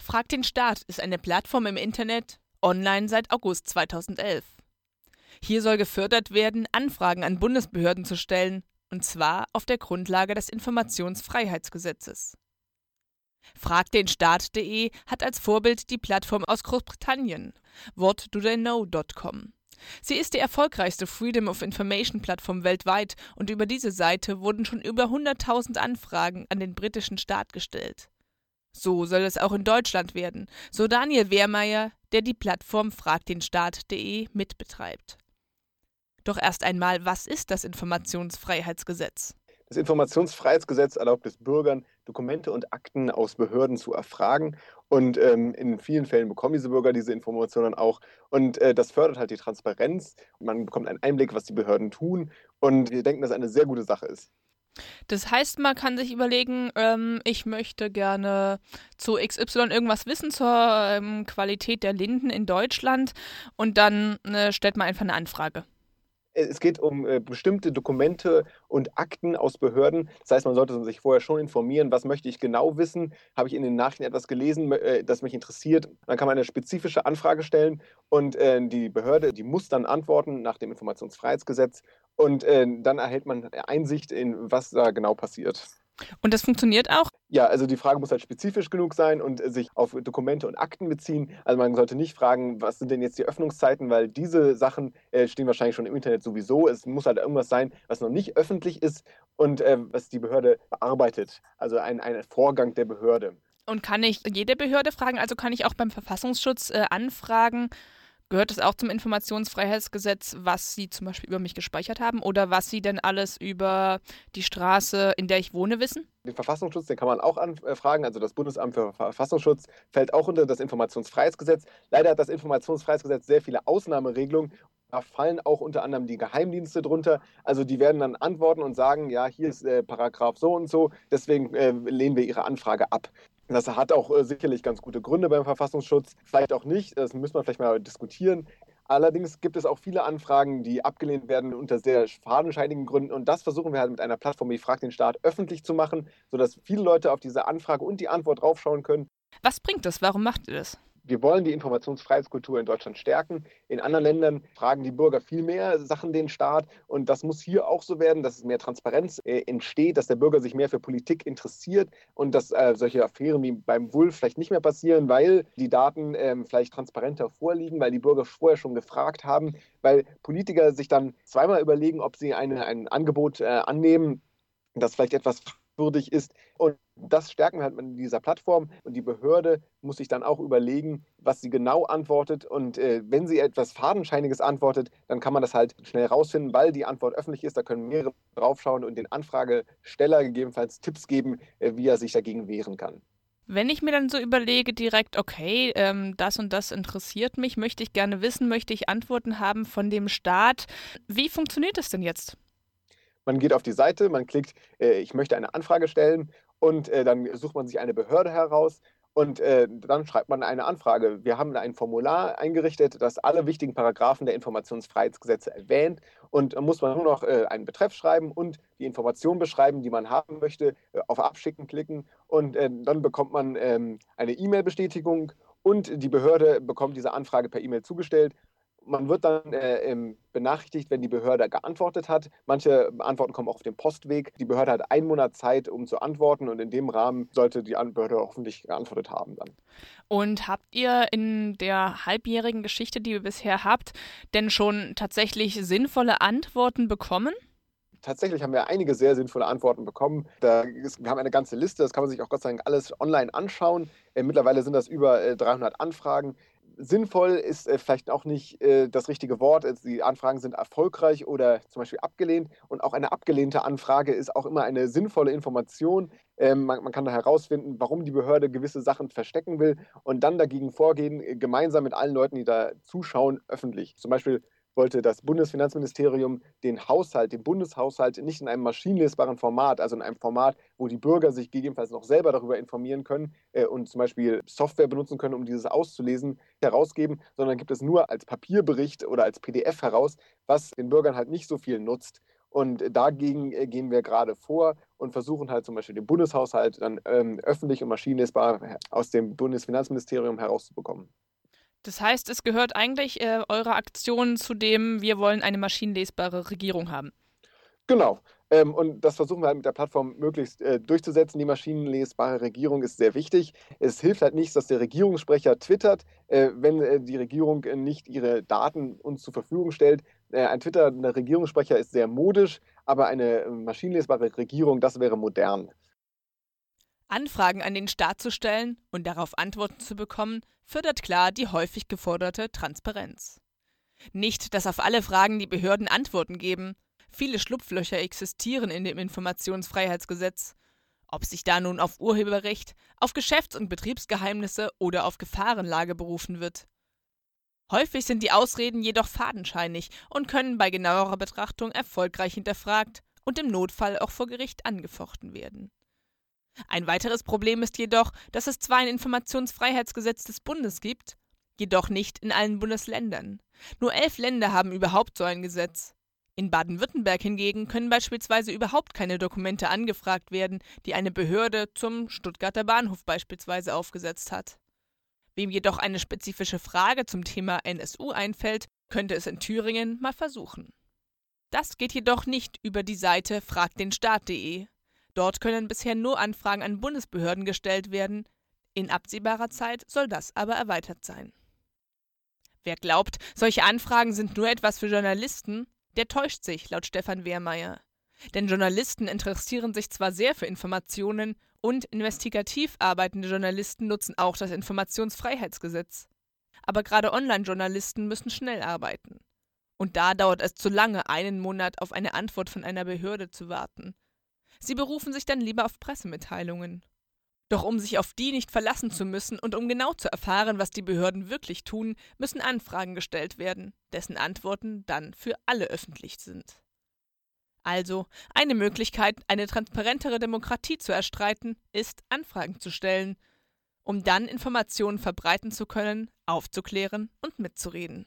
Frag den Staat ist eine Plattform im Internet, online seit August 2011. Hier soll gefördert werden, Anfragen an Bundesbehörden zu stellen, und zwar auf der Grundlage des Informationsfreiheitsgesetzes. Fragdenstaat.de hat als Vorbild die Plattform aus Großbritannien, whatdotheyknow.com. Sie ist die erfolgreichste Freedom of Information Plattform weltweit und über diese Seite wurden schon über 100.000 Anfragen an den britischen Staat gestellt. So soll es auch in Deutschland werden, so Daniel Wehrmeier, der die Plattform fragdenstaat.de mitbetreibt. Doch erst einmal, was ist das Informationsfreiheitsgesetz? Das Informationsfreiheitsgesetz erlaubt es Bürgern, Dokumente und Akten aus Behörden zu erfragen. Und ähm, in vielen Fällen bekommen diese Bürger diese Informationen auch. Und äh, das fördert halt die Transparenz. Man bekommt einen Einblick, was die Behörden tun. Und wir denken, dass es eine sehr gute Sache ist. Das heißt, man kann sich überlegen, ähm, ich möchte gerne zu XY irgendwas wissen zur ähm, Qualität der Linden in Deutschland und dann äh, stellt man einfach eine Anfrage es geht um äh, bestimmte Dokumente und Akten aus Behörden. Das heißt, man sollte sich vorher schon informieren, was möchte ich genau wissen. Habe ich in den Nachrichten etwas gelesen, äh, das mich interessiert? Dann kann man eine spezifische Anfrage stellen und äh, die Behörde, die muss dann antworten nach dem Informationsfreiheitsgesetz und äh, dann erhält man Einsicht in, was da genau passiert. Und das funktioniert auch? Ja, also die Frage muss halt spezifisch genug sein und sich auf Dokumente und Akten beziehen. Also man sollte nicht fragen, was sind denn jetzt die Öffnungszeiten, weil diese Sachen äh, stehen wahrscheinlich schon im Internet sowieso. Es muss halt irgendwas sein, was noch nicht öffentlich ist und äh, was die Behörde bearbeitet. Also ein, ein Vorgang der Behörde. Und kann ich jede Behörde fragen? Also kann ich auch beim Verfassungsschutz äh, anfragen, Gehört es auch zum Informationsfreiheitsgesetz, was Sie zum Beispiel über mich gespeichert haben oder was Sie denn alles über die Straße, in der ich wohne, wissen? Den Verfassungsschutz, den kann man auch anfragen. Also das Bundesamt für Verfassungsschutz fällt auch unter das Informationsfreiheitsgesetz. Leider hat das Informationsfreiheitsgesetz sehr viele Ausnahmeregelungen. Da fallen auch unter anderem die Geheimdienste drunter. Also die werden dann antworten und sagen, ja, hier ist äh, Paragraph so und so, deswegen äh, lehnen wir Ihre Anfrage ab. Das hat auch äh, sicherlich ganz gute Gründe beim Verfassungsschutz, vielleicht auch nicht, das müssen wir vielleicht mal diskutieren. Allerdings gibt es auch viele Anfragen, die abgelehnt werden unter sehr fadenscheinigen Gründen. Und das versuchen wir halt mit einer Plattform wie Frag den Staat öffentlich zu machen, sodass viele Leute auf diese Anfrage und die Antwort draufschauen können. Was bringt das? Warum macht ihr das? Wir wollen die Informationsfreiheitskultur in Deutschland stärken. In anderen Ländern fragen die Bürger viel mehr Sachen den Staat. Und das muss hier auch so werden, dass es mehr Transparenz äh, entsteht, dass der Bürger sich mehr für Politik interessiert und dass äh, solche Affären wie beim Wulf vielleicht nicht mehr passieren, weil die Daten äh, vielleicht transparenter vorliegen, weil die Bürger vorher schon gefragt haben, weil Politiker sich dann zweimal überlegen, ob sie eine, ein Angebot äh, annehmen, das vielleicht etwas würdig ist. Und das stärken wir halt mit dieser Plattform. Und die Behörde muss sich dann auch überlegen, was sie genau antwortet. Und äh, wenn sie etwas Fadenscheiniges antwortet, dann kann man das halt schnell rausfinden, weil die Antwort öffentlich ist. Da können mehrere draufschauen und den Anfragesteller gegebenenfalls Tipps geben, äh, wie er sich dagegen wehren kann. Wenn ich mir dann so überlege, direkt, okay, ähm, das und das interessiert mich, möchte ich gerne wissen, möchte ich Antworten haben von dem Staat. Wie funktioniert das denn jetzt? Man geht auf die Seite, man klickt, äh, ich möchte eine Anfrage stellen und äh, dann sucht man sich eine Behörde heraus und äh, dann schreibt man eine Anfrage. Wir haben ein Formular eingerichtet, das alle wichtigen Paragraphen der Informationsfreiheitsgesetze erwähnt. Und dann muss man nur noch äh, einen Betreff schreiben und die Information beschreiben, die man haben möchte, äh, auf Abschicken klicken. Und äh, dann bekommt man ähm, eine E-Mail-Bestätigung und die Behörde bekommt diese Anfrage per E-Mail zugestellt man wird dann äh, benachrichtigt, wenn die Behörde geantwortet hat. Manche Antworten kommen auch auf den Postweg. Die Behörde hat einen Monat Zeit, um zu antworten und in dem Rahmen sollte die Behörde hoffentlich geantwortet haben dann. Und habt ihr in der halbjährigen Geschichte, die ihr bisher habt, denn schon tatsächlich sinnvolle Antworten bekommen? tatsächlich haben wir einige sehr sinnvolle Antworten bekommen. Da ist, wir haben eine ganze Liste, das kann man sich auch Gott sei Dank alles online anschauen. Äh, mittlerweile sind das über äh, 300 Anfragen sinnvoll ist äh, vielleicht auch nicht äh, das richtige Wort. Also die Anfragen sind erfolgreich oder zum Beispiel abgelehnt. Und auch eine abgelehnte Anfrage ist auch immer eine sinnvolle Information. Ähm, man, man, kann da herausfinden, warum die Behörde gewisse Sachen verstecken will und dann dagegen vorgehen, äh, gemeinsam mit allen Leuten, die da zuschauen, öffentlich. Zum Beispiel wollte das Bundesfinanzministerium den Haushalt, den Bundeshaushalt nicht in einem maschinenlesbaren Format, also in einem Format, wo die Bürger sich gegebenenfalls noch selber darüber informieren können äh, und zum Beispiel Software benutzen können, um dieses auszulesen, herausgeben, sondern gibt es nur als Papierbericht oder als PDF heraus, was den Bürgern halt nicht so viel nutzt. Und dagegen äh, gehen wir gerade vor und versuchen halt zum Beispiel den Bundeshaushalt dann ähm, öffentlich und maschinenlesbar aus dem Bundesfinanzministerium herauszubekommen. Das heißt, es gehört eigentlich äh, eure Aktion zu dem, wir wollen eine maschinenlesbare Regierung haben. Genau. Ähm, und das versuchen wir halt mit der Plattform möglichst äh, durchzusetzen. Die maschinenlesbare Regierung ist sehr wichtig. Es hilft halt nichts, dass der Regierungssprecher twittert, äh, wenn äh, die Regierung äh, nicht ihre Daten uns zur Verfügung stellt. Äh, ein twitternder Regierungssprecher ist sehr modisch, aber eine äh, maschinenlesbare Regierung, das wäre modern. Anfragen an den Staat zu stellen und darauf Antworten zu bekommen, fördert klar die häufig geforderte Transparenz. Nicht, dass auf alle Fragen die Behörden Antworten geben, Viele Schlupflöcher existieren in dem Informationsfreiheitsgesetz. Ob sich da nun auf Urheberrecht, auf Geschäfts- und Betriebsgeheimnisse oder auf Gefahrenlage berufen wird. Häufig sind die Ausreden jedoch fadenscheinig und können bei genauerer Betrachtung erfolgreich hinterfragt und im Notfall auch vor Gericht angefochten werden. Ein weiteres Problem ist jedoch, dass es zwar ein Informationsfreiheitsgesetz des Bundes gibt, jedoch nicht in allen Bundesländern. Nur elf Länder haben überhaupt so ein Gesetz. In Baden-Württemberg hingegen können beispielsweise überhaupt keine Dokumente angefragt werden, die eine Behörde zum Stuttgarter Bahnhof beispielsweise aufgesetzt hat. Wem jedoch eine spezifische Frage zum Thema NSU einfällt, könnte es in Thüringen mal versuchen. Das geht jedoch nicht über die Seite fragdenstaat.de. Dort können bisher nur Anfragen an Bundesbehörden gestellt werden. In absehbarer Zeit soll das aber erweitert sein. Wer glaubt, solche Anfragen sind nur etwas für Journalisten, der täuscht sich, laut Stefan Wehrmeier. Denn Journalisten interessieren sich zwar sehr für Informationen und investigativ arbeitende Journalisten nutzen auch das Informationsfreiheitsgesetz. Aber gerade Online-Journalisten müssen schnell arbeiten. Und da dauert es zu lange, einen Monat auf eine Antwort von einer Behörde zu warten. Sie berufen sich dann lieber auf Pressemitteilungen. Doch um sich auf die nicht verlassen zu müssen und um genau zu erfahren, was die Behörden wirklich tun, müssen Anfragen gestellt werden, dessen Antworten dann für alle öffentlich sind. Also, eine Möglichkeit, eine transparentere Demokratie zu erstreiten, ist, Anfragen zu stellen, um dann Informationen verbreiten zu können, aufzuklären und mitzureden.